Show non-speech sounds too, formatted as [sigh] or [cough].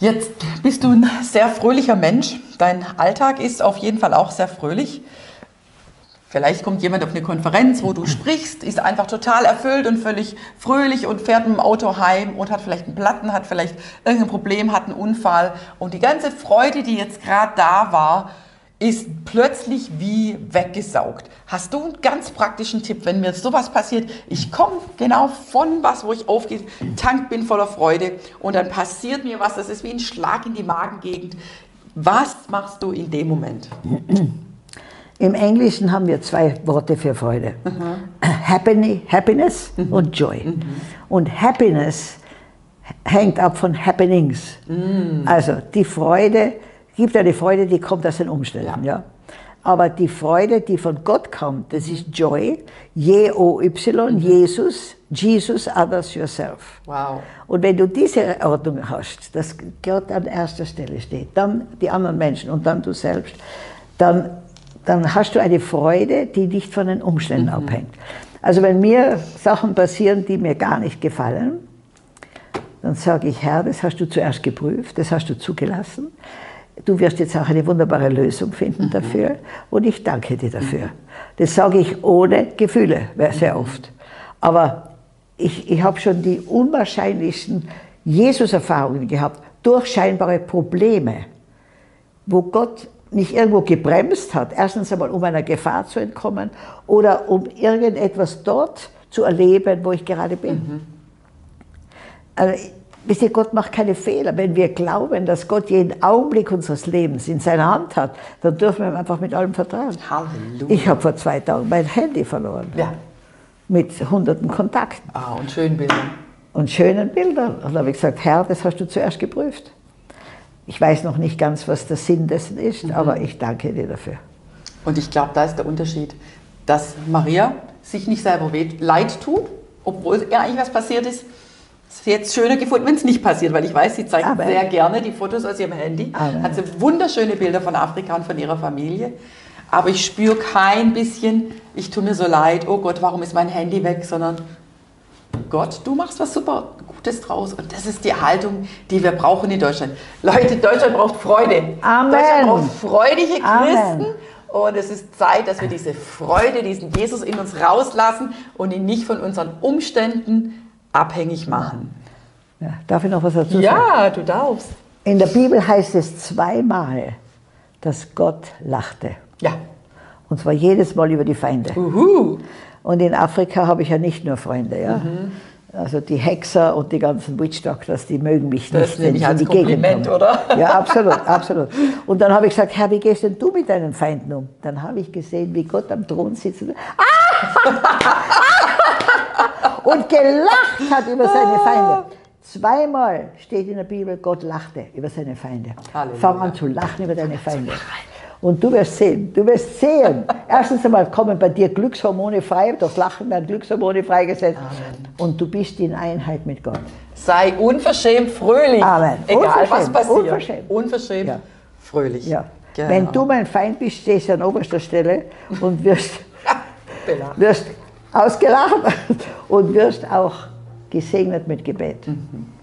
sehr fröhlicher Mensch. Dein Alltag ist auf jeden Fall auch sehr fröhlich. Vielleicht kommt jemand auf eine Konferenz, wo du sprichst, ist einfach total erfüllt und völlig fröhlich und fährt mit dem Auto heim und hat vielleicht einen Platten, hat vielleicht irgendein Problem, hat einen Unfall. Und die ganze Freude, die jetzt gerade da war, ist plötzlich wie weggesaugt. Hast du einen ganz praktischen Tipp, wenn mir sowas passiert? Ich komme genau von was, wo ich aufgetankt bin voller Freude und dann passiert mir was, das ist wie ein Schlag in die Magengegend. Was machst du in dem Moment? Im Englischen haben wir zwei Worte für Freude. Mhm. Happiness mhm. und Joy. Mhm. Und Happiness hängt ab von Happenings. Mhm. Also die Freude, gibt eine Freude, die kommt aus den Umständen. Ja. ja. Aber die Freude, die von Gott kommt, das ist Joy, J-O-Y, mhm. Jesus, Jesus, others, yourself. Wow. Und wenn du diese Ordnung hast, dass Gott an erster Stelle steht, dann die anderen Menschen und dann du selbst, dann, dann hast du eine Freude, die nicht von den Umständen mhm. abhängt. Also wenn mir Sachen passieren, die mir gar nicht gefallen, dann sage ich, Herr, das hast du zuerst geprüft, das hast du zugelassen du wirst jetzt auch eine wunderbare Lösung finden mhm. dafür und ich danke dir dafür. Das sage ich ohne Gefühle, sehr mhm. oft. Aber ich, ich habe schon die unwahrscheinlichsten Jesus-Erfahrungen gehabt, durch scheinbare Probleme, wo Gott nicht irgendwo gebremst hat, erstens einmal um einer Gefahr zu entkommen oder um irgendetwas dort zu erleben, wo ich gerade bin. Mhm. Also Wisst ihr, Gott macht keine Fehler. Wenn wir glauben, dass Gott jeden Augenblick unseres Lebens in seiner Hand hat, dann dürfen wir ihm einfach mit allem vertrauen. Halleluja. Ich habe vor zwei Tagen mein Handy verloren. Ja. Mit hunderten Kontakten. Ah, und schönen Bildern. Und schönen Bildern. Und da habe ich gesagt, Herr, das hast du zuerst geprüft. Ich weiß noch nicht ganz, was der Sinn dessen ist, mhm. aber ich danke dir dafür. Und ich glaube, da ist der Unterschied, dass Maria sich nicht selber leid tut, obwohl ihr eigentlich was passiert ist, es jetzt schöner gefunden, wenn es nicht passiert, weil ich weiß, sie zeigt Amen. sehr gerne die Fotos aus ihrem Handy. Amen. Hat sie wunderschöne Bilder von Afrika und von ihrer Familie. Aber ich spüre kein bisschen, ich tue mir so leid, oh Gott, warum ist mein Handy weg, sondern Gott, du machst was super Gutes draus. Und das ist die Haltung, die wir brauchen in Deutschland. Leute, Deutschland braucht Freude. Amen. Deutschland braucht freudige Christen. Amen. Und es ist Zeit, dass wir diese Freude, diesen Jesus in uns rauslassen und ihn nicht von unseren Umständen abhängig machen. Ja, darf ich noch was dazu sagen? Ja, du darfst. In der Bibel heißt es zweimal, dass Gott lachte. Ja. Und zwar jedes Mal über die Feinde. Uhu. Und in Afrika habe ich ja nicht nur Freunde. Ja? Mhm. Also die Hexer und die ganzen Witch Doctors, die mögen mich das nicht, wenn ich in die Kompliment, Gegend oder? Ja, absolut, absolut. Und dann habe ich gesagt, Herr, wie gehst denn du mit deinen Feinden um? Dann habe ich gesehen, wie Gott am Thron sitzt. Ah! [laughs] und gelacht hat über seine. Feinde. Zweimal steht in der Bibel, Gott lachte über seine Feinde. Halleluja. Fang an zu lachen über deine Feinde. Und du wirst sehen, du wirst sehen. Erstens einmal kommen bei dir Glückshormone frei, das Lachen werden Glückshormone freigesetzt. Amen. Und du bist in Einheit mit Gott. Sei unverschämt fröhlich. Amen. Egal unverschämt, was passiert. Unverschämt, unverschämt ja. fröhlich. Ja. Genau. Wenn du mein Feind bist, stehst du an oberster Stelle und wirst, [laughs] wirst ausgelacht und wirst auch gesegnet mit Gebet. Mhm.